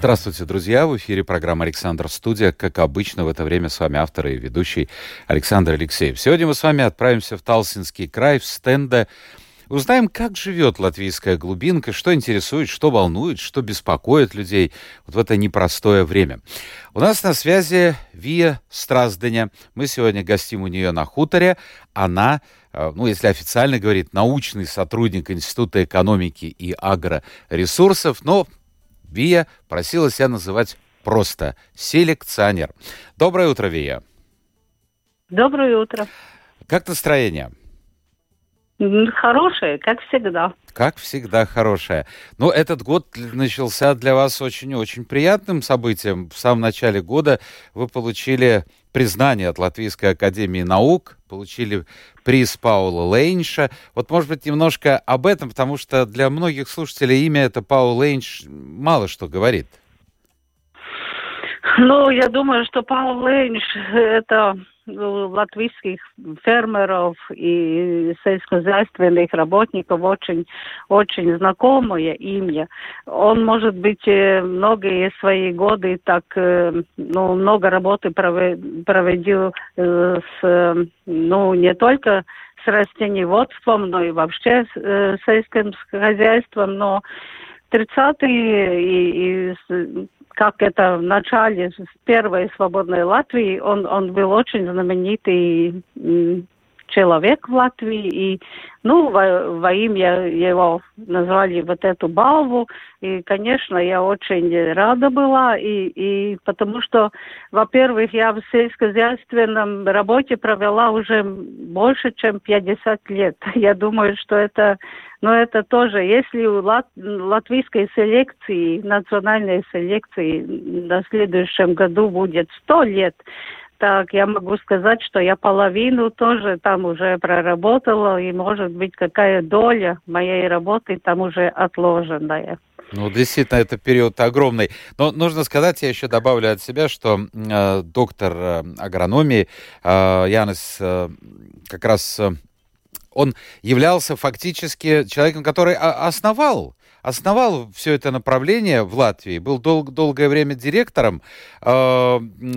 Здравствуйте, друзья! В эфире программа «Александр Студия». Как обычно, в это время с вами автор и ведущий Александр Алексеев. Сегодня мы с вами отправимся в Талсинский край, в стенде. Узнаем, как живет латвийская глубинка, что интересует, что волнует, что беспокоит людей вот в это непростое время. У нас на связи Вия Стразденя. Мы сегодня гостим у нее на хуторе. Она э, ну, если официально говорить, научный сотрудник Института экономики и агроресурсов, но Вия просила себя называть просто селекционер. Доброе утро, Вия. Доброе утро. Как настроение? Хорошее, как всегда. Как всегда хорошее. Но ну, этот год начался для вас очень-очень приятным событием. В самом начале года вы получили признание от Латвийской Академии Наук, получили приз Паула Лейнша. Вот, может быть, немножко об этом, потому что для многих слушателей имя это Паул Лейнш мало что говорит. Ну, я думаю, что Паул Лейнш – это латвийских фермеров и сельскохозяйственных работников очень, очень знакомое имя. Он, может быть, э, многие свои годы так, э, ну, много работы проводил э, с, ну, не только с растениеводством, но и вообще с сельским хозяйством, но 30-е и, и как это в начале первой свободной Латвии, он, он был очень знаменитый человек в Латвии, и, ну, во, во имя его назвали вот эту балву, и, конечно, я очень рада была, и, и потому что, во-первых, я в сельскохозяйственном работе провела уже больше, чем 50 лет. Я думаю, что это, ну, это тоже, если у лат, латвийской селекции, национальной селекции на следующем году будет 100 лет, так, я могу сказать, что я половину тоже там уже проработала, и, может быть, какая доля моей работы там уже отложенная. Ну, действительно, это период огромный. Но нужно сказать, я еще добавлю от себя, что э, доктор э, агрономии э, Янис э, как раз э, он являлся фактически человеком, который основал основал все это направление в Латвии, был дол- долгое время директором э,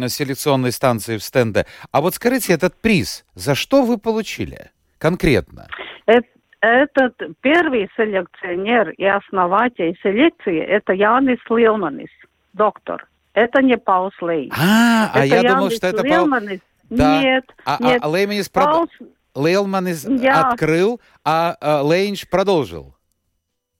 селекционной станции в Стенде. А вот скажите, этот приз, за что вы получили конкретно? Это этот первый селекционер и основатель селекции это Янис Лилманис, доктор. Это не Паус Лей. А, это а я Янис думал, что это Лилманис. Да. Нет, а, нет. А Лейманис Паус... Лейлманис я... открыл, а, а Лейнш продолжил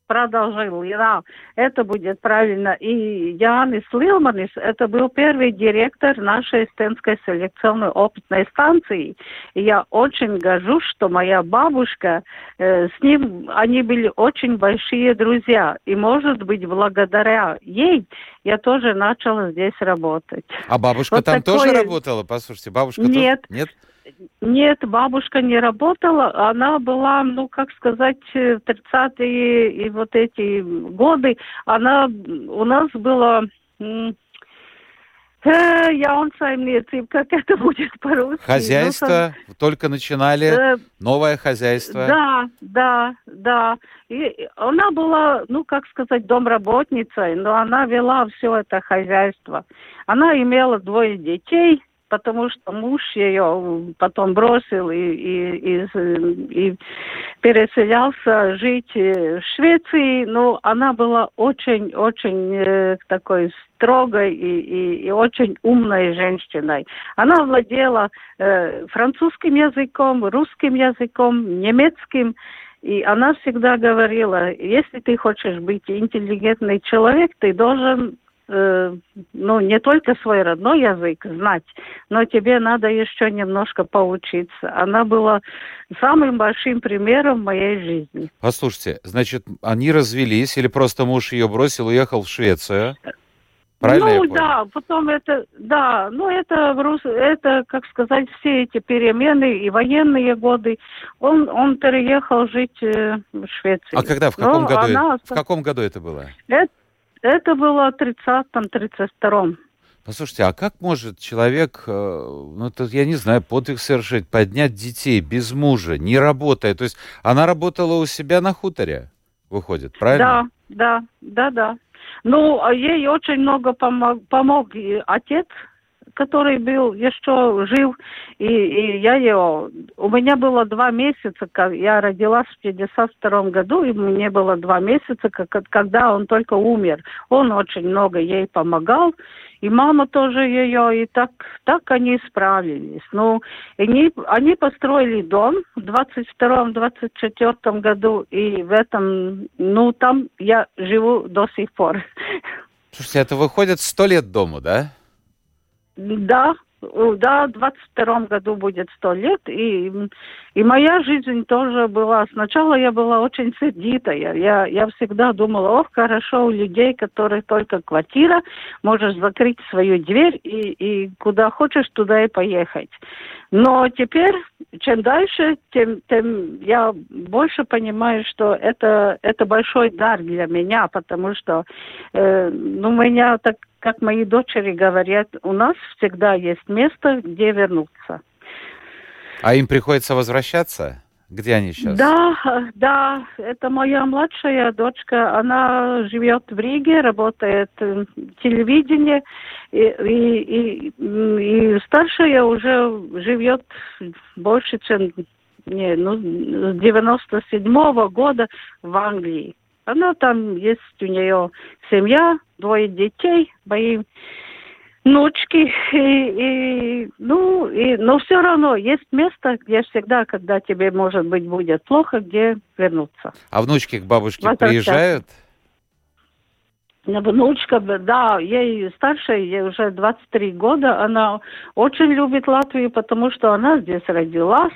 продолжил. Да, это будет правильно. И Янис Лилманис, это был первый директор нашей Стенской селекционной опытной станции. И я очень горжусь, что моя бабушка, э, с ним они были очень большие друзья. И, может быть, благодаря ей я тоже начала здесь работать. А бабушка вот там такое... тоже работала? Послушайте, бабушка Нет. Тут... Нет? Нет, бабушка не работала. Она была, ну, как сказать, в 30-е и вот эти годы. Она у нас была Jaunsaimniecība, как это будет по-русски? Хозяйство, ну, только начинали, э, новое хозяйство. Да, да, да. И она была, ну, как сказать, домработницей, но она вела все это хозяйство. Она имела двое детей, потому что муж ее потом бросил и, и, и, и переселялся жить в Швеции. Но она была очень-очень э, такой строгой и, и, и очень умной женщиной. Она владела э, французским языком, русским языком, немецким. И она всегда говорила, если ты хочешь быть интеллигентный человек, ты должен Э, ну, не только свой родной язык знать, но тебе надо еще немножко поучиться. Она была самым большим примером моей жизни. Послушайте, значит, они развелись или просто муж ее бросил, уехал в Швецию? Правильно ну да, потом это, да, ну это, это, как сказать, все эти перемены и военные годы. Он, он переехал жить э, в Швецию. А когда, в каком Но году? Она... В каком году это было? Это, это было в 30-м, 32-м. Послушайте, а как может человек, э, ну, это, я не знаю, подвиг совершить, поднять детей без мужа, не работая? То есть она работала у себя на хуторе, выходит, правильно? Да, да, да, да. Ну, ей очень много помог, помог отец, который был еще жив, и, и я его... У меня было два месяца, как я родилась в 52 году, и мне было два месяца, как, когда он только умер. Он очень много ей помогал, и мама тоже ее, и так, так они справились. Ну, они, они построили дом в 22-24 году, и в этом, ну, там я живу до сих пор. Слушайте, это выходит сто лет дому, да? Да, да, в 22 году будет сто лет, и, и моя жизнь тоже была, сначала я была очень сердитая, я, я всегда думала, ох, хорошо у людей, которые только квартира, можешь закрыть свою дверь и, и куда хочешь, туда и поехать. Но теперь, чем дальше, тем, тем я больше понимаю, что это, это большой дар для меня, потому что э, ну, меня, так как мои дочери говорят, у нас всегда есть место, где вернуться. А им приходится возвращаться? Где они сейчас? Да, да, это моя младшая дочка. Она живет в Риге, работает в телевидении. И, и, и, и старшая уже живет больше, чем не, ну, с 97 -го года в Англии. Она там есть у нее семья, двое детей, мои внучки. И, и, ну, и, но все равно есть место, где всегда, когда тебе, может быть, будет плохо, где вернуться. А внучки к бабушке приезжают? Внучка, да, ей старшая, ей уже 23 года, она очень любит Латвию, потому что она здесь родилась,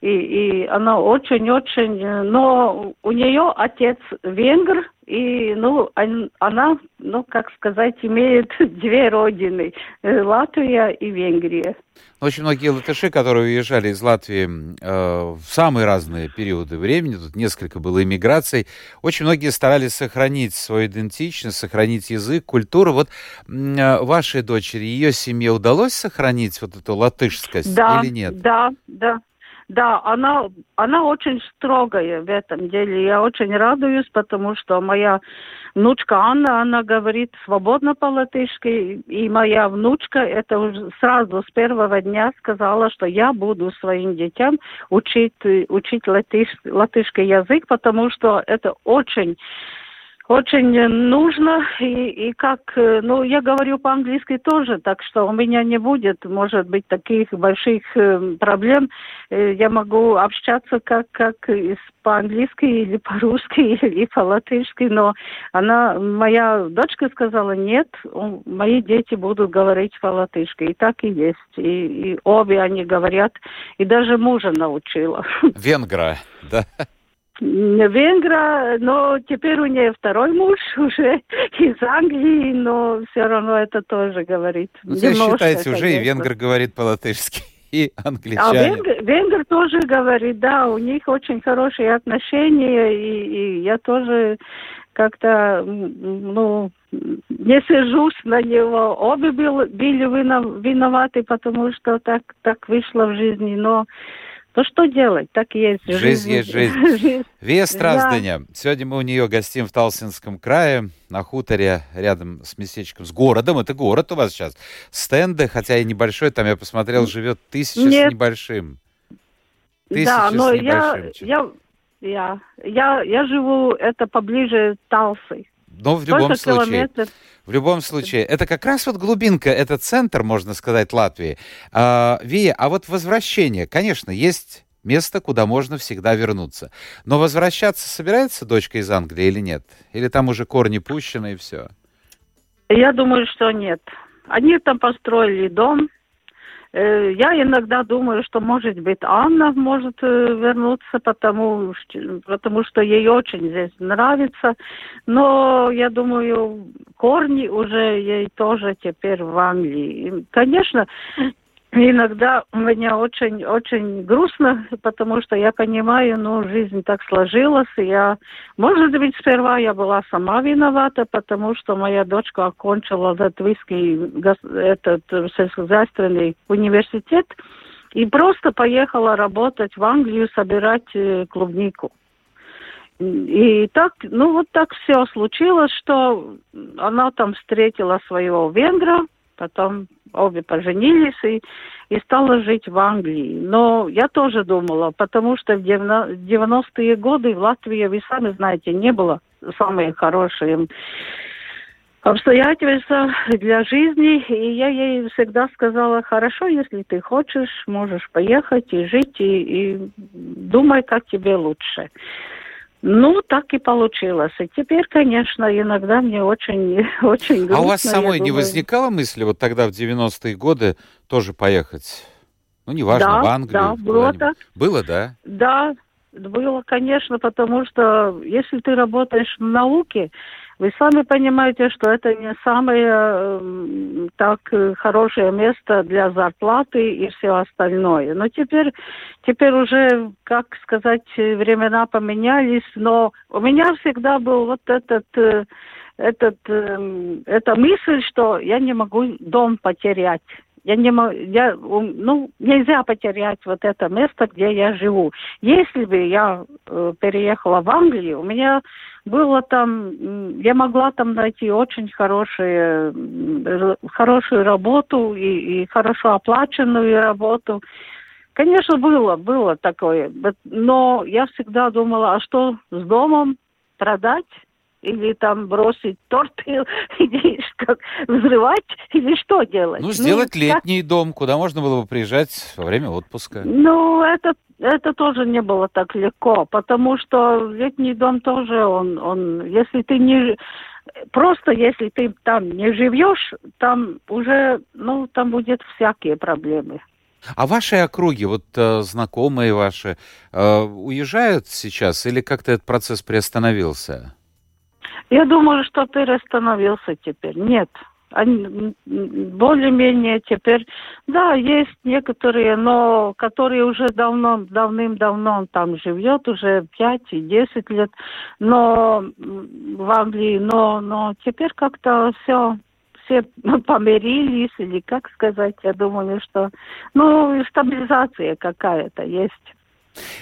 и, и она очень-очень, э, но у нее отец венгр, и, ну, она, ну, как сказать, имеет две родины, э, Латвия и Венгрия. Очень многие латыши, которые уезжали из Латвии э, в самые разные периоды времени, тут несколько было иммиграций, очень многие старались сохранить свою идентичность, сохранить язык, культуру. Вот э, вашей дочери, ее семье удалось сохранить вот эту латышскость да, или нет? Да, да, да, она, она очень строгая в этом деле. Я очень радуюсь, потому что моя внучка Анна, она говорит свободно по-латышски, и моя внучка это уже сразу с первого дня сказала, что я буду своим детям учить, учить латыш, латышский язык, потому что это очень очень нужно, и, и как, э, ну, я говорю по-английски тоже, так что у меня не будет, может быть, таких больших э, проблем. Э, я могу общаться как, как по-английски или по-русски или по-латышски, но она, моя дочка сказала, нет, мои дети будут говорить по-латышски, и так и есть, и, и обе они говорят, и даже мужа научила. Венгра, да? Венгра, но теперь у нее второй муж уже из Англии, но все равно это тоже говорит. Ну, считаете, уже и венгр говорит по-латышски и англичане. А венгр, венгр тоже говорит, да, у них очень хорошие отношения, и, и я тоже как-то, ну, не сижусь на него. Обе были виноваты, потому что так, так вышло в жизни, но то что делать? Так и есть. Жизнь, жизнь есть жизнь. Вия Страздыня. Да. Сегодня мы у нее гостим в Талсинском крае, на хуторе, рядом с местечком, с городом. Это город у вас сейчас. Стенды, хотя и небольшой, там я посмотрел, живет тысяча Нет. с небольшим. Тысяча да, но я, я, я, я, я живу, это поближе Талсы. Но в любом случае, километров. В любом случае, это как раз вот глубинка, это центр, можно сказать, Латвии. А, Вия, а вот возвращение, конечно, есть место, куда можно всегда вернуться. Но возвращаться собирается дочка из Англии или нет? Или там уже корни пущены и все? Я думаю, что нет. Они там построили дом, я иногда думаю, что, может быть, Анна может э, вернуться, потому, потому что ей очень здесь нравится. Но, я думаю, корни уже ей тоже теперь в Англии. конечно, иногда меня очень, очень грустно, потому что я понимаю, ну, жизнь так сложилась, я, может быть, сперва я была сама виновата, потому что моя дочка окончила латвийский этот сельскохозяйственный университет и просто поехала работать в Англию, собирать э, клубнику. И так, ну вот так все случилось, что она там встретила своего венгра, потом обе поженились и, и стала жить в Англии. Но я тоже думала, потому что в 90-е годы в Латвии, вы сами знаете, не было самые хорошие обстоятельства для жизни. И я ей всегда сказала, хорошо, если ты хочешь, можешь поехать и жить, и, и думай, как тебе лучше. Ну, так и получилось. И теперь, конечно, иногда мне очень, очень грустно. А у вас самой не думаю... возникало мысли вот тогда, в 90-е годы, тоже поехать? Ну, неважно, да, в Англию. Да, было так. Было, да? Да, было, конечно, потому что если ты работаешь в науке, вы сами понимаете, что это не самое э, так хорошее место для зарплаты и все остальное. Но теперь, теперь уже, как сказать, времена поменялись, но у меня всегда был вот этот, э, этот, э, эта мысль, что я не могу дом потерять. Я не могу, я, ну, нельзя потерять вот это место, где я живу. Если бы я э, переехала в Англию, у меня было там, я могла там найти очень хорошие, хорошую работу и, и хорошо оплаченную работу. Конечно, было, было такое, но я всегда думала, а что с домом продать? Или там бросить торт, или как, взрывать, или что делать. Ну, сделать ну, летний как... дом, куда можно было бы приезжать во время отпуска. Ну, это, это тоже не было так легко, потому что летний дом тоже, он, он, если ты не... Просто если ты там не живешь, там уже, ну, там будет всякие проблемы. А ваши округи, вот э, знакомые ваши, э, уезжают сейчас или как-то этот процесс приостановился? Я думаю, что перестановился теперь. Нет. Они более-менее теперь, да, есть некоторые, но которые уже давно, давным-давно там живет, уже 5 и 10 лет, но в Англии, но, но теперь как-то все все помирились, или как сказать, я думаю, что, ну, стабилизация какая-то есть.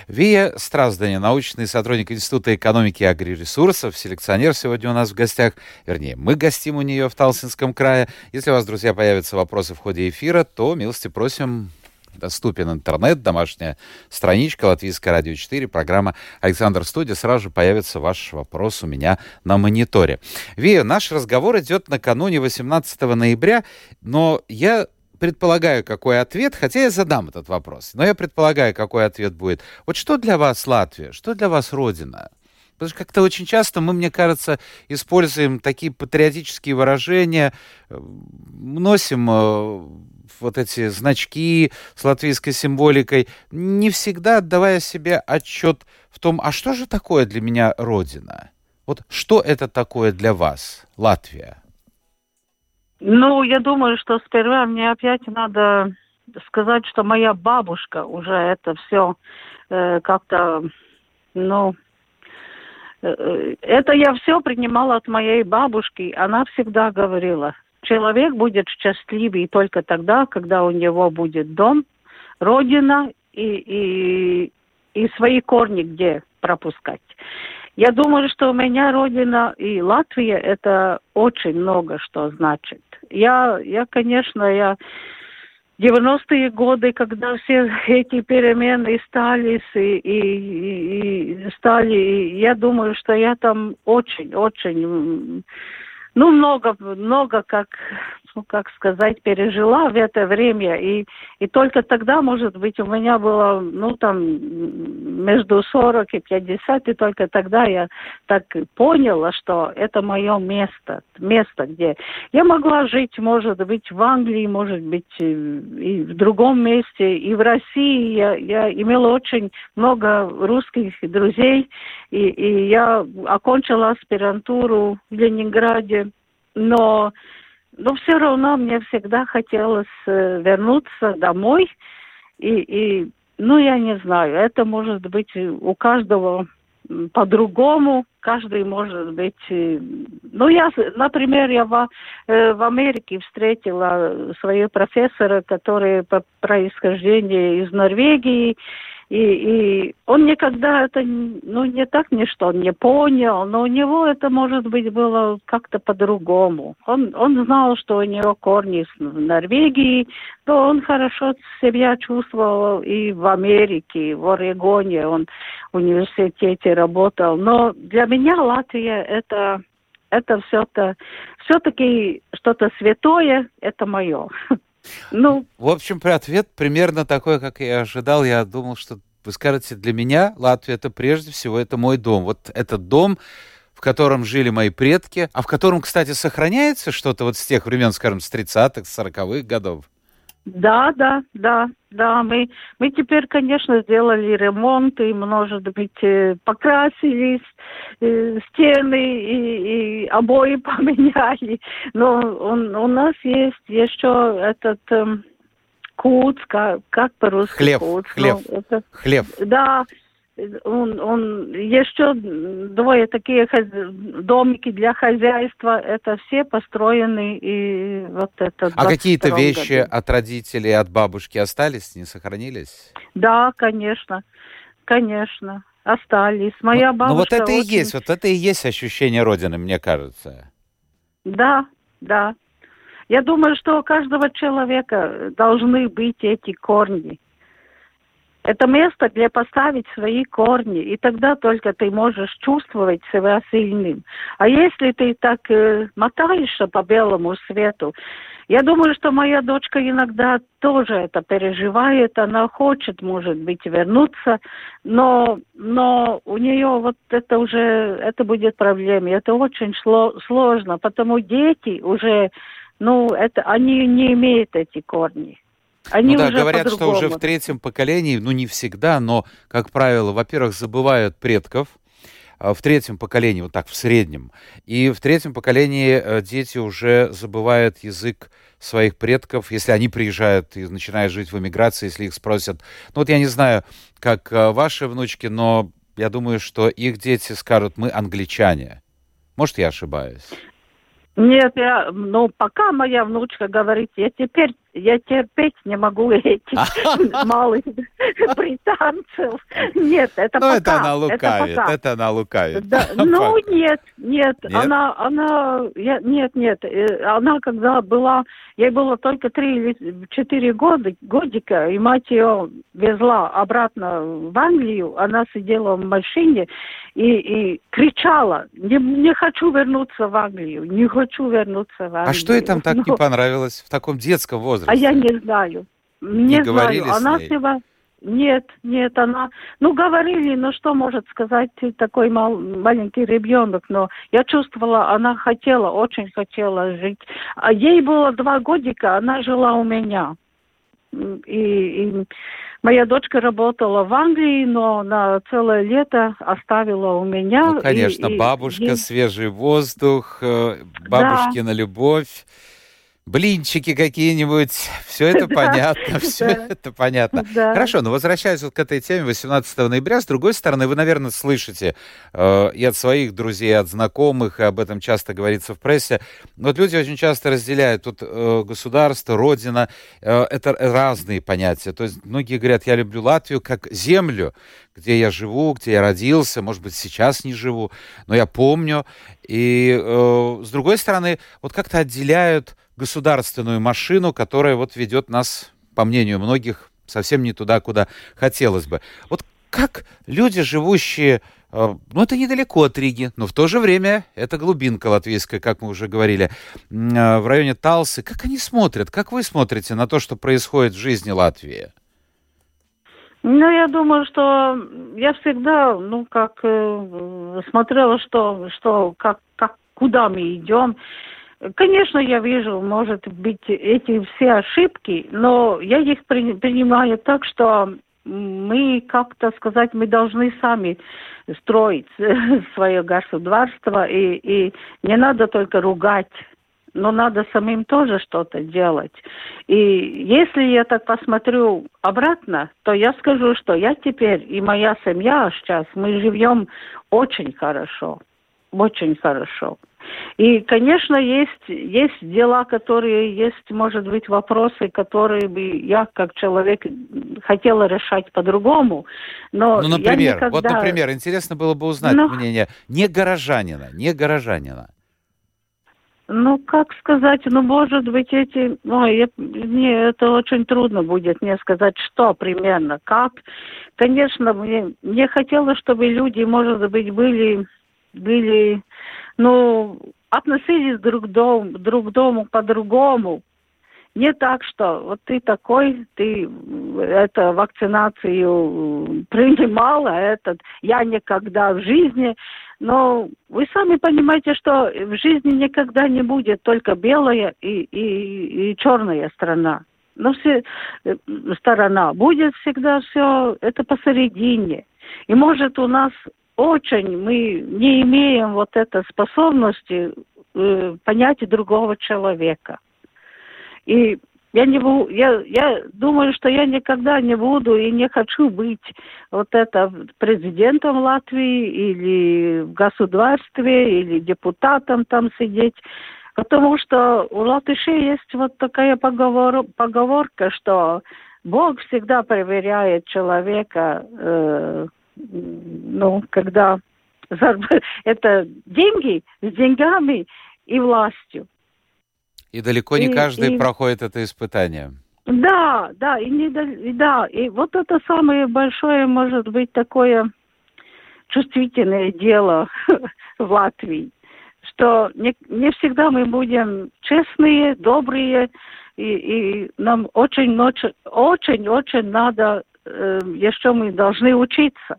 Вия Страздани, научный сотрудник Института экономики и агроресурсов, селекционер сегодня у нас в гостях. Вернее, мы гостим у нее в Талсинском крае. Если у вас, друзья, появятся вопросы в ходе эфира, то милости просим доступен интернет, домашняя страничка Латвийское радио 4, программа «Александр Студия». Сразу же появится ваш вопрос у меня на мониторе. Вия, наш разговор идет накануне 18 ноября, но я предполагаю, какой ответ, хотя я задам этот вопрос, но я предполагаю, какой ответ будет. Вот что для вас Латвия, что для вас Родина? Потому что как-то очень часто мы, мне кажется, используем такие патриотические выражения, э, носим э, вот эти значки с латвийской символикой, не всегда отдавая себе отчет в том, а что же такое для меня Родина? Вот что это такое для вас, Латвия? Ну, я думаю, что сперва мне опять надо сказать, что моя бабушка уже это все э, как-то, ну, э, э, это я все принимала от моей бабушки. Она всегда говорила, человек будет счастливый только тогда, когда у него будет дом, родина и, и, и свои корни где пропускать. Я думаю, что у меня родина и Латвия это очень много что значит. Я, я конечно, я 90-е годы, когда все эти перемены стали и, и, и стали, я думаю, что я там очень-очень ну, много, много, как, ну, как сказать, пережила в это время. И, и только тогда, может быть, у меня было, ну, там, между 40 и 50, и только тогда я так поняла, что это мое место, место, где я могла жить, может быть, в Англии, может быть, и в другом месте, и в России. Я, я имела очень много русских друзей, и, и я окончила аспирантуру в Ленинграде, но, но все равно мне всегда хотелось э, вернуться домой, и, и, ну, я не знаю, это может быть у каждого по-другому, каждый может быть... Э, ну, я, например, я в, э, в Америке встретила своего профессора, который по происхождению из Норвегии, и, и он никогда это, ну, не так не что он не понял, но у него это, может быть, было как-то по-другому. Он, он знал, что у него корни в Норвегии, но он хорошо себя чувствовал и в Америке, и в Орегоне, он в университете работал. Но для меня Латвия это это все-то все-таки что-то святое, это мое. Ну, в общем, ответ примерно такой, как я ожидал. Я думал, что вы скажете, для меня Латвия это прежде всего это мой дом. Вот этот дом, в котором жили мои предки, а в котором, кстати, сохраняется что-то вот с тех времен, скажем, с 30-х, 40-х годов. Да, да, да, да. Мы, мы теперь, конечно, сделали ремонт и, может быть, э, покрасились, э, стены и, и обои поменяли. Но он, у нас есть еще этот... Эм, Куц, как, как по-русски? Хлеб, куц, хлеб, ну, это, хлеб. Да, он, он еще двое такие домики для хозяйства, это все построены и вот это. А какие-то вещи году. от родителей, от бабушки остались, не сохранились? Да, конечно, конечно, остались. Моя ну, бабушка. Ну вот это очень... и есть, вот это и есть ощущение родины, мне кажется. Да, да. Я думаю, что у каждого человека должны быть эти корни. Это место, где поставить свои корни, и тогда только ты можешь чувствовать себя сильным. А если ты так э, мотаешься по белому свету, я думаю, что моя дочка иногда тоже это переживает, она хочет, может быть, вернуться, но, но у нее вот это уже, это будет проблема, это очень сложно, потому дети уже, ну, это, они не имеют эти корни. Они ну да, говорят, что уже в третьем поколении, ну не всегда, но, как правило, во-первых, забывают предков, а в третьем поколении, вот так, в среднем. И в третьем поколении э, дети уже забывают язык своих предков, если они приезжают и начинают жить в эмиграции, если их спросят. Ну вот я не знаю, как э, ваши внучки, но я думаю, что их дети скажут, мы англичане. Может, я ошибаюсь? Нет, я, ну, пока моя внучка говорит, я теперь я терпеть не могу этих малых британцев. Нет, это ну, пока. это она лукавит, это, она лукавит. Ну, нет, нет, она, она, нет, нет, э, она когда была, ей было только три или четыре года, годика, и мать ее везла обратно в Англию, она сидела в машине и, и кричала, не, не хочу вернуться в Англию, не хочу вернуться в Англию. А что ей там так ну, не понравилось в таком детском возрасте? А я не знаю. Не, не знаю. Она всего... Нет, нет, она... Ну, говорили, но что может сказать такой мал, маленький ребенок, но я чувствовала, она хотела, очень хотела жить. А ей было два годика, она жила у меня. И, и моя дочка работала в Англии, но на целое лето оставила у меня. Ну, конечно, и, бабушка, и... свежий воздух, э, бабушкина да. любовь блинчики какие-нибудь, все это понятно, все это понятно. Хорошо, но возвращаясь вот к этой теме 18 ноября, с другой стороны, вы, наверное, слышите э, и от своих друзей, и от знакомых, и об этом часто говорится в прессе, вот люди очень часто разделяют тут э, государство, родина, э, это разные понятия. То есть многие говорят, я люблю Латвию как землю, где я живу, где я родился, может быть, сейчас не живу, но я помню. И э, с другой стороны, вот как-то отделяют государственную машину, которая вот ведет нас, по мнению многих, совсем не туда, куда хотелось бы. Вот как люди, живущие э, ну, это недалеко от Риги, но в то же время это глубинка латвийская, как мы уже говорили, в районе Талсы. Как они смотрят? Как вы смотрите на то, что происходит в жизни Латвии? Ну, я думаю, что я всегда, ну, как э, смотрела, что, что, как, как, куда мы идем. Конечно, я вижу, может быть, эти все ошибки, но я их при, принимаю так, что мы, как-то сказать, мы должны сами строить свое государство, и, и не надо только ругать но надо самим тоже что-то делать. И если я так посмотрю обратно, то я скажу, что я теперь и моя семья сейчас, мы живем очень хорошо, очень хорошо. И, конечно, есть, есть дела, которые есть, может быть, вопросы, которые бы я, как человек, хотела решать по-другому. Но ну, например, никогда... вот, например, интересно было бы узнать ну... мнение не горожанина, не горожанина. Ну, как сказать, ну, может быть, эти... Ой, я, мне это очень трудно будет мне сказать, что примерно, как. Конечно, мне, мне хотелось, чтобы люди, может быть, были, были ну, относились друг к дому, друг к дому по-другому. Не так, что вот ты такой, ты это вакцинацию принимала, этот, я никогда в жизни. Но вы сами понимаете, что в жизни никогда не будет только белая и, и, и черная страна. Но все э, сторона будет всегда все это посередине. И может у нас очень мы не имеем вот этой способности э, понять другого человека. И я не буду, я, я думаю, что я никогда не буду и не хочу быть вот это президентом Латвии или в государстве, или депутатом там сидеть. Потому что у латышей есть вот такая поговор, поговорка, что Бог всегда проверяет человека э, ну, когда это деньги с деньгами и властью. И далеко не и, каждый и... проходит это испытание. Да, да, и не да, и вот это самое большое, может быть, такое чувствительное дело в Латвии, что не, не всегда мы будем честные, добрые, и, и нам очень, очень, очень, очень надо, э, еще мы должны учиться.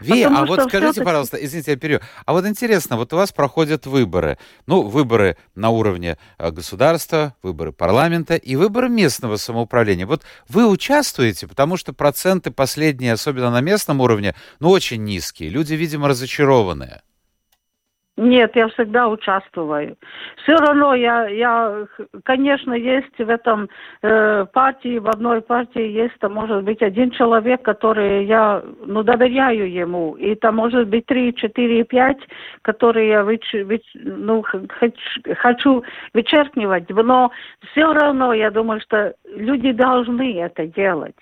Ви, Потому а вот скажите, пожалуйста, извините, я перейду. А вот интересно, вот у вас проходят выборы. Ну, выборы на уровне э, государства, выборы парламента и выборы местного самоуправления. Вот вы участвуете, потому что проценты последние, особенно на местном уровне, ну, очень низкие. Люди, видимо, разочарованные. Нет, я всегда участвую. Все равно я, я конечно, есть в этом э, партии, в одной партии есть, там может быть один человек, который я, ну, доверяю ему, и там может быть три, четыре, пять, которые я выч, выч, ну, хочу, хочу вычеркивать, но все равно я думаю, что люди должны это делать.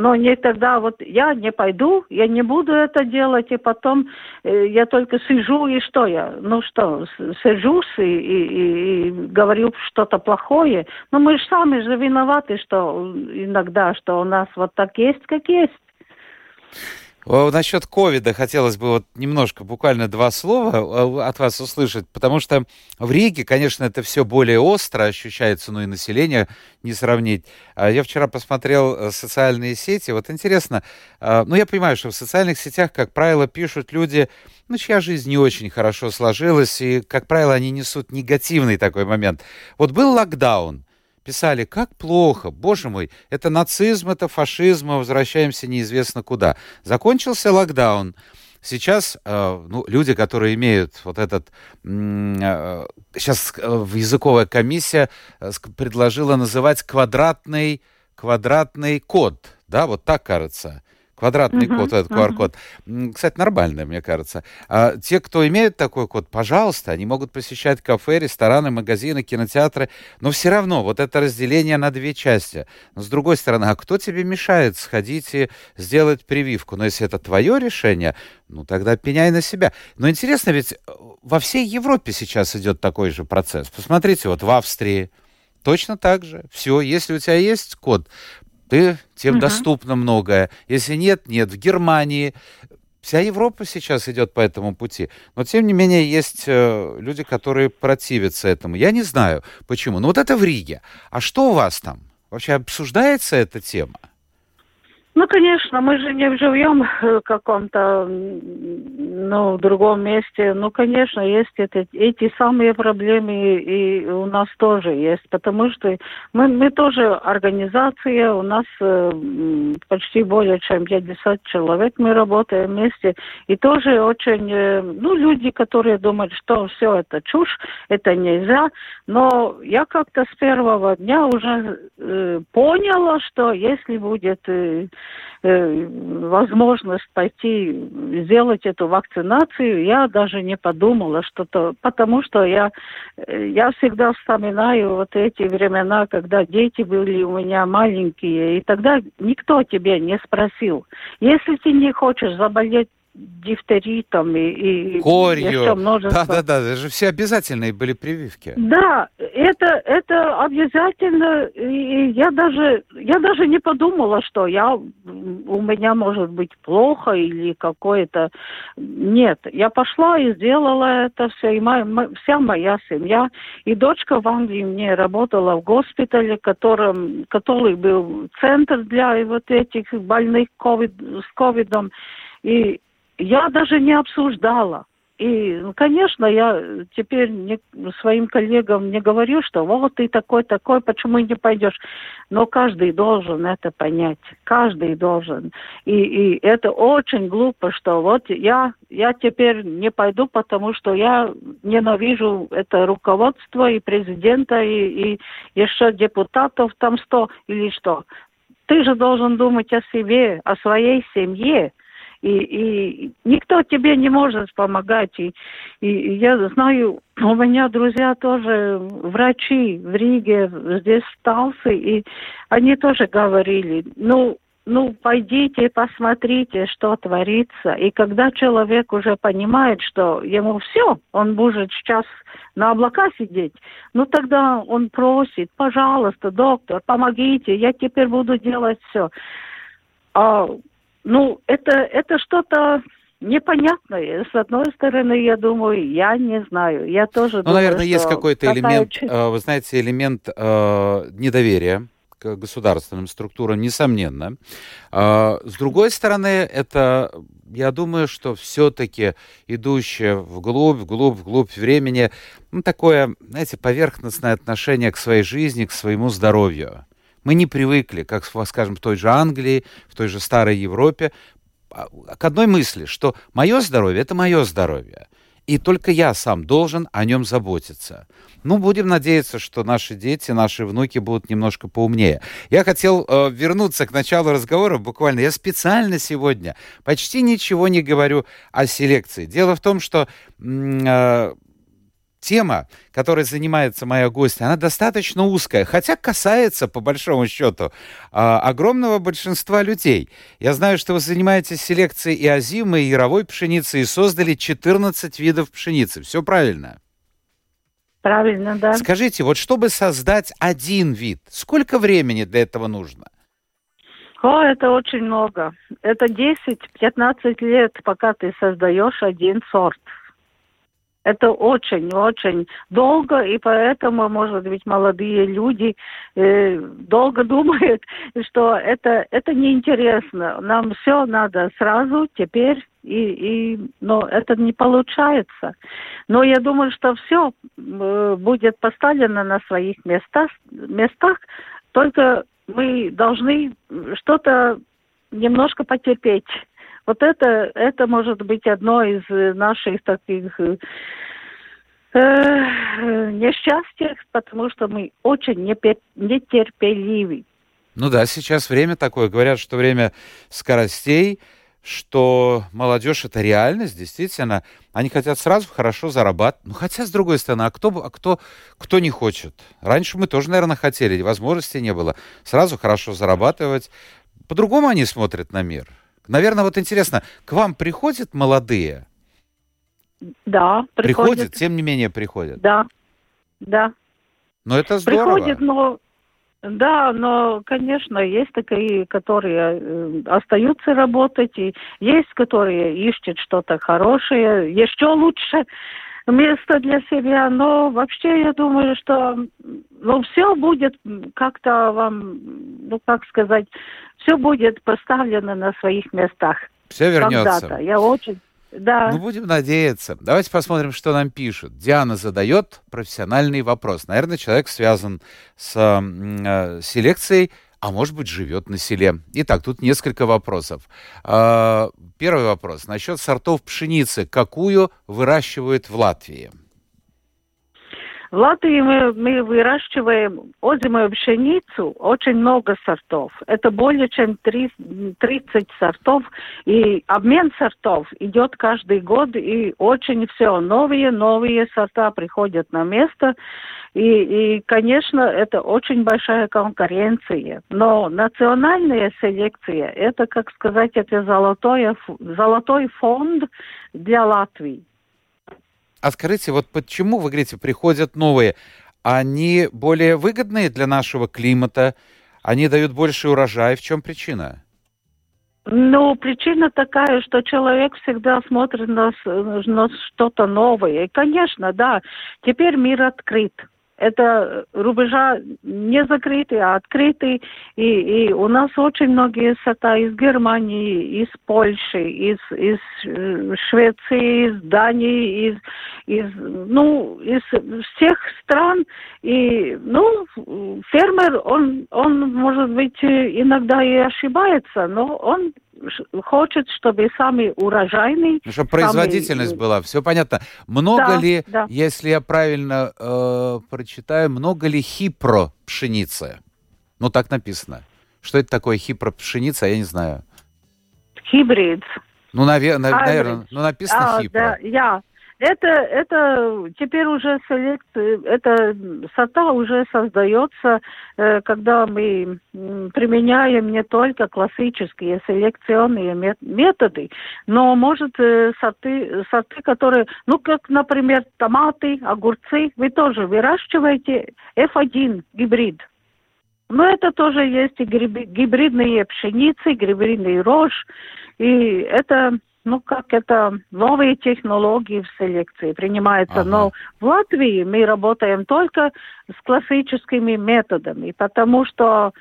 Но не тогда вот я не пойду, я не буду это делать, и потом э, я только сижу и что я, ну что, сижусь и, и, и говорю что-то плохое. Но мы же сами же виноваты, что иногда, что у нас вот так есть, как есть. Насчет ковида хотелось бы вот немножко, буквально два слова э, от вас услышать, потому что в Риге, конечно, это все более остро ощущается, ну и население не сравнить. А я вчера посмотрел э, социальные сети, вот интересно, э, ну я понимаю, что в социальных сетях, как правило, пишут люди, ну чья жизнь не очень хорошо сложилась, и, как правило, они несут негативный такой момент. Вот был локдаун, писали, как плохо, боже мой, это нацизм, это фашизм, мы возвращаемся неизвестно куда. Закончился локдаун. Сейчас э, ну, люди, которые имеют вот этот... Э, сейчас э, языковая комиссия э, предложила называть квадратный, квадратный код. Да, вот так кажется. Квадратный uh-huh, код, этот QR-код. Uh-huh. Кстати, нормально, мне кажется. А те, кто имеет такой код, пожалуйста, они могут посещать кафе, рестораны, магазины, кинотеатры. Но все равно вот это разделение на две части. Но с другой стороны, а кто тебе мешает сходить и сделать прививку? Но если это твое решение, ну тогда пеняй на себя. Но интересно, ведь э, во всей Европе сейчас идет такой же процесс. Посмотрите, вот в Австрии, Точно так же. Все, если у тебя есть код, ты, тем угу. доступно многое. Если нет, нет. В Германии Вся Европа сейчас идет по этому пути. Но, тем не менее, есть э, люди, которые противятся этому. Я не знаю, почему. Но вот это в Риге. А что у вас там? Вообще обсуждается эта тема? Ну, конечно, мы же не живем в каком-то, ну, в другом месте. Ну, конечно, есть это, эти самые проблемы и у нас тоже есть, потому что мы, мы тоже организация, у нас э, почти более чем 50 человек, мы работаем вместе, и тоже очень, э, ну, люди, которые думают, что все это чушь, это нельзя, но я как-то с первого дня уже э, поняла, что если будет... Э, Э, возможность пойти сделать эту вакцинацию, я даже не подумала, что-то, потому что я, э, я всегда вспоминаю вот эти времена, когда дети были у меня маленькие, и тогда никто тебе не спросил, если ты не хочешь заболеть дифтеритом и, и корью. Еще множество. Да, да, да, это же все обязательные были прививки. Да, это это обязательно. И я даже я даже не подумала, что я у меня может быть плохо или какое-то. Нет, я пошла и сделала это все. И моя, вся моя семья и дочка в Англии мне работала в госпитале, которым который был центр для вот этих больных COVID, с ковидом. И я даже не обсуждала. И, ну, конечно, я теперь не, своим коллегам не говорю, что вот ты такой, такой, почему не пойдешь. Но каждый должен это понять. Каждый должен. И, и это очень глупо, что вот я, я теперь не пойду, потому что я ненавижу это руководство и президента, и, и еще депутатов там сто или что. Ты же должен думать о себе, о своей семье и, и никто тебе не может помогать. И, и я знаю, у меня друзья тоже врачи в Риге, здесь в и они тоже говорили, ну, ну, пойдите, посмотрите, что творится. И когда человек уже понимает, что ему все, он может сейчас на облака сидеть, ну тогда он просит, пожалуйста, доктор, помогите, я теперь буду делать все. А ну, это, это что-то непонятное. С одной стороны, я думаю, я не знаю. Я тоже ну, думаю, наверное, есть какой-то элемент, э, вы знаете, элемент э, недоверия к государственным структурам, несомненно. Э, с другой стороны, это, я думаю, что все-таки идущее вглубь, вглубь, вглубь времени, ну, такое, знаете, поверхностное отношение к своей жизни, к своему здоровью. Мы не привыкли, как, скажем, в той же Англии, в той же старой Европе, а, к одной мысли, что мое здоровье – это мое здоровье. И только я сам должен о нем заботиться. Ну, будем надеяться, что наши дети, наши внуки будут немножко поумнее. Я хотел э, вернуться к началу разговора буквально. Я специально сегодня почти ничего не говорю о селекции. Дело в том, что э, тема, которой занимается моя гостья, она достаточно узкая, хотя касается, по большому счету, а, огромного большинства людей. Я знаю, что вы занимаетесь селекцией и озимой, и яровой пшеницы, и создали 14 видов пшеницы. Все правильно? Правильно, да. Скажите, вот чтобы создать один вид, сколько времени для этого нужно? О, это очень много. Это 10-15 лет, пока ты создаешь один сорт. Это очень-очень долго, и поэтому, может быть, молодые люди э, долго думают, что это, это неинтересно. Нам все надо сразу, теперь, и, и, но это не получается. Но я думаю, что все э, будет поставлено на своих местах, местах, только мы должны что-то немножко потерпеть. Вот это, это может быть одно из наших таких э, несчастья, потому что мы очень нетерпеливы. Ну да, сейчас время такое. Говорят, что время скоростей, что молодежь это реальность, действительно. Они хотят сразу хорошо зарабатывать. Ну, хотя, с другой стороны, а кто, а кто, кто не хочет? Раньше мы тоже, наверное, хотели, возможности не было. Сразу хорошо зарабатывать. По-другому они смотрят на мир. Наверное, вот интересно, к вам приходят молодые? Да, приходят. Приходят, тем не менее приходят. Да, да. Но это здорово. Приходят, но Да, но, конечно, есть такие, которые э, остаются работать, и есть, которые ищут что-то хорошее, еще лучше место для себя. Но вообще я думаю, что ну, все будет как-то вам, ну как сказать, все будет поставлено на своих местах. Все вернется. Я очень да. Ну, будем надеяться. Давайте посмотрим, что нам пишут. Диана задает профессиональный вопрос. Наверное, человек связан с э, селекцией, а может быть, живет на селе. Итак, тут несколько вопросов. Э, первый вопрос. Насчет сортов пшеницы. Какую выращивают в Латвии? В Латвии мы, мы выращиваем озимую пшеницу, очень много сортов. Это более чем 30 сортов. И обмен сортов идет каждый год, и очень все новые, новые сорта приходят на место. И, и, конечно, это очень большая конкуренция. Но национальная селекция, это, как сказать, это золотой, золотой фонд для Латвии. А скажите, вот почему, вы говорите, приходят новые? Они более выгодные для нашего климата? Они дают больше урожая? В чем причина? Ну, причина такая, что человек всегда смотрит на, на что-то новое. И, конечно, да, теперь мир открыт это рубежа не закрытые, а открытые. И, и у нас очень многие сорта из Германии, из Польши, из, из э, Швеции, из Дании, из, из, ну, из всех стран. И, ну, фермер, он, он, может быть, иногда и ошибается, но он хочет, чтобы самый урожайный... Ну, чтобы производительность самый... была, все понятно. Много да, ли, да. если я правильно э, прочитаю, много ли хипро пшеницы? Ну, так написано. Что это такое хипро пшеница, я не знаю. Хибрид. Ну, навер... наверное, ну, написано а, хипро. Да, я. Это, это теперь уже селекция, это сорта уже создается, э, когда мы применяем не только классические селекционные методы, но может э, сорты, сорты, которые, ну как, например, томаты, огурцы, вы тоже выращиваете F1 гибрид. Но это тоже есть и гибридные пшеницы, гибридный рожь, и это ну, как это, новые технологии в селекции принимаются. Ага. Но в Латвии мы работаем только с классическими методами, потому что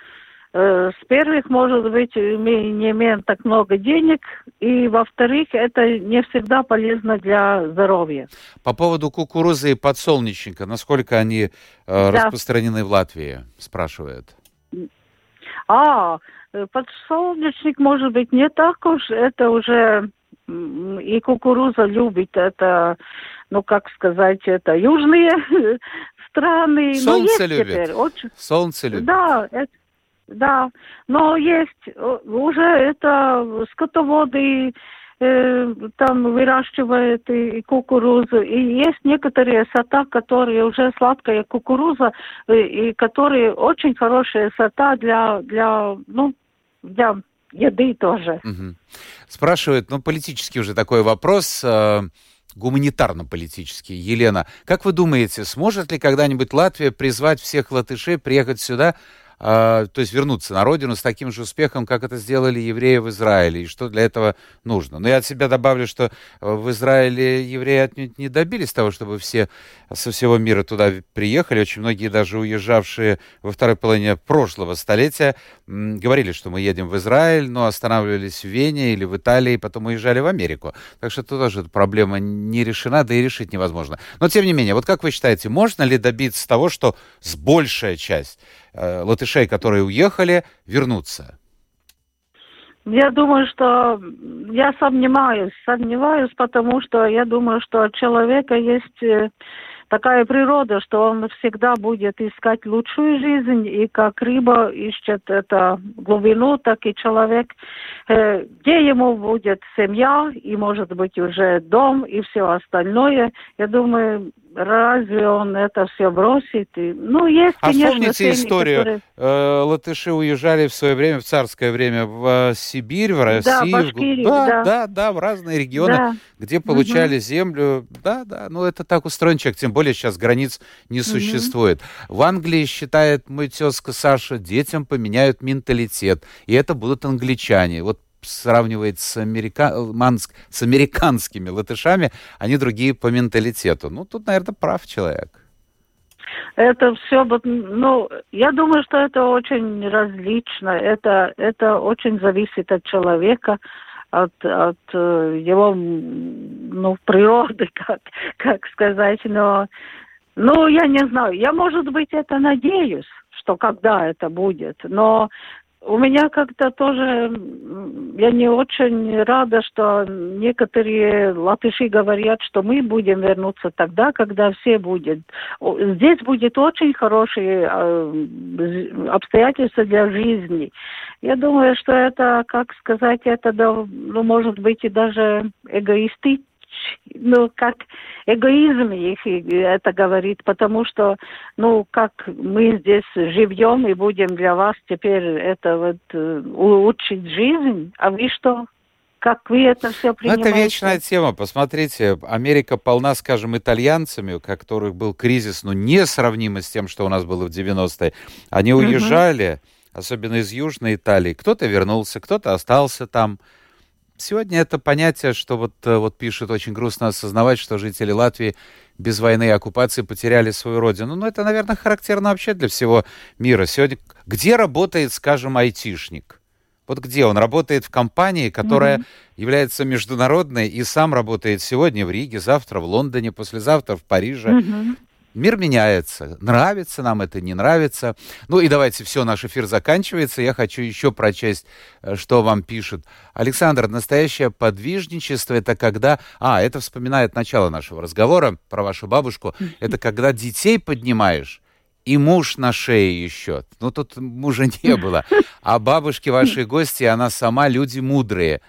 э, с первых, может быть, мы не имеем так много денег, и во-вторых, это не всегда полезно для здоровья. По поводу кукурузы и подсолнечника, насколько они э, да. распространены в Латвии, спрашивают. А, э, подсолнечник, может быть, не так уж, это уже и кукуруза любит это, ну как сказать, это южные страны. Солнце любит. Теперь, очень... Солнце любит. Да, это, да. Но есть уже это скотоводы э, там выращивают и, и кукурузу. И есть некоторые сорта, которые уже сладкая кукуруза, и, и которые очень хорошие сорта для, для, ну, для еды тоже. Угу. Спрашивают, ну, политический уже такой вопрос, э, гуманитарно-политический. Елена, как вы думаете, сможет ли когда-нибудь Латвия призвать всех латышей приехать сюда а, то есть вернуться на родину с таким же успехом, как это сделали евреи в Израиле, и что для этого нужно. Но я от себя добавлю, что э, в Израиле евреи отнюдь не добились того, чтобы все со всего мира туда приехали. Очень многие даже уезжавшие во второй половине прошлого столетия говорили, что мы едем в Израиль, но останавливались в Вене или в Италии, потом уезжали в Америку. Так что тут тоже эта проблема не решена, да и решить невозможно. Но тем не менее, вот как вы считаете, можно ли добиться того, что с большая часть латышей, которые уехали, вернуться? Я думаю, что я сомневаюсь, сомневаюсь, потому что я думаю, что у человека есть э, такая природа, что он всегда будет искать лучшую жизнь, и как рыба ищет это глубину, так и человек, э, где ему будет семья, и может быть уже дом, и все остальное. Я думаю, разве он это все бросит? И, ну, есть, а конечно, помните семьи, историю? которые- Э, латыши уезжали в свое время, в царское время, в э, Сибирь, в Россию. Да, Башкирию, да, да. да, да, в разные регионы, Да. где получали землю. Да, да, ну это так устроен человек, тем более сейчас границ не существует. В Англии, считает мой тезка Саша, детям поменяют менталитет, и это будут англичане. Вот сравнивает с, америка... манск- с американскими латышами, они другие по менталитету. Ну, тут, наверное, прав человек. Это все, ну, я думаю, что это очень различно. Это, это очень зависит от человека, от, от э, его, ну, природы, как, как сказать. Но, ну, я не знаю. Я, может быть, это надеюсь, что когда это будет. Но у меня как-то тоже, я не очень рада, что некоторые латыши говорят, что мы будем вернуться тогда, когда все будет. Здесь будет очень хорошие з- обстоятельства для жизни. Я думаю, что это, как сказать, это, ну, может быть, и даже эгоистично ну, как эгоизм их это говорит, потому что, ну, как мы здесь живем и будем для вас теперь это вот э, улучшить жизнь, а вы что? Как вы это все Ну, принимаете? это вечная тема. Посмотрите, Америка полна, скажем, итальянцами, у которых был кризис, ну, несравнимый с тем, что у нас было в 90-е. Они уезжали, особенно из Южной Италии. Кто-то вернулся, кто-то остался там. Сегодня это понятие, что вот, э, вот пишет, очень грустно осознавать, что жители Латвии без войны и оккупации потеряли свою родину. Ну, это, наверное, характерно вообще для всего мира. Сегодня где работает, скажем, айтишник? Вот где он работает в компании, которая является международной и сам работает сегодня в Риге, завтра в Лондоне, послезавтра в Париже. Мгм. Мир меняется. Нравится нам это, не нравится. Ну и давайте, все, наш эфир заканчивается. Я хочу еще прочесть, э, что вам пишут. Александр, настоящее подвижничество это когда... А, это вспоминает начало нашего разговора про вашу бабушку. Это когда детей поднимаешь, и муж на шее еще. Ну, тут мужа не было. А бабушки ваши гости, она сама люди мудрые.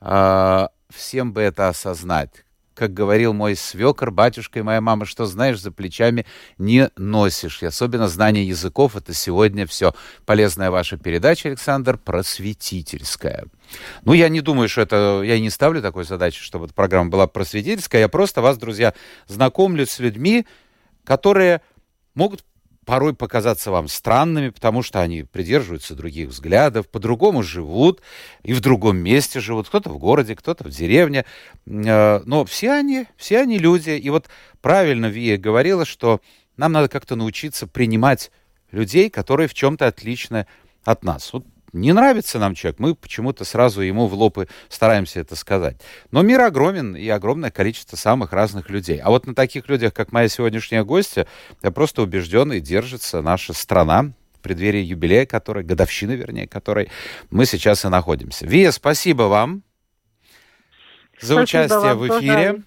А, всем бы это осознать. Как говорил мой свекор, батюшка и моя мама, что знаешь, за плечами не носишь. И особенно знание языков — это сегодня все. Полезная ваша передача, Александр, просветительская. Ну, я не думаю, что это... Я не ставлю такой задачи, чтобы эта программа была просветительская. Я просто вас, друзья, знакомлю с людьми, которые могут порой показаться вам странными, потому что они придерживаются других взглядов, по-другому живут и в другом месте живут. Кто-то в городе, кто-то в деревне. Э, Но все они, все они люди. И вот правильно Вия говорила, что нам надо как-то научиться принимать людей, которые в чем-то отличны от нас. Вот не нравится нам человек, мы почему-то сразу ему в лоб и стараемся это сказать. Но мир огромен и огромное количество самых разных людей. А вот на таких людях, как моя сегодняшняя гостья, я просто убежден и держится наша страна, преддверии юбилея которой, годовщины, вернее, которой мы сейчас и находимся. Вия, спасибо вам за участие вам в эфире.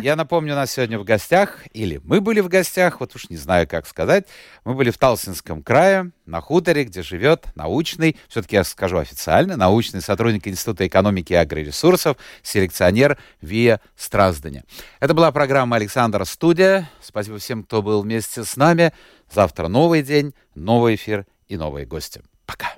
Я напомню, у нас сегодня в гостях, или мы были в гостях, вот уж не знаю, как сказать, мы были в Талсинском крае, на хуторе, где живет научный, все-таки я скажу официально, научный сотрудник Института экономики и агроресурсов, селекционер Вия Стразданя. Это была программа «Александр Студия». Спасибо всем, кто был вместе с нами. Завтра новый день, новый эфир и новые гости. Пока.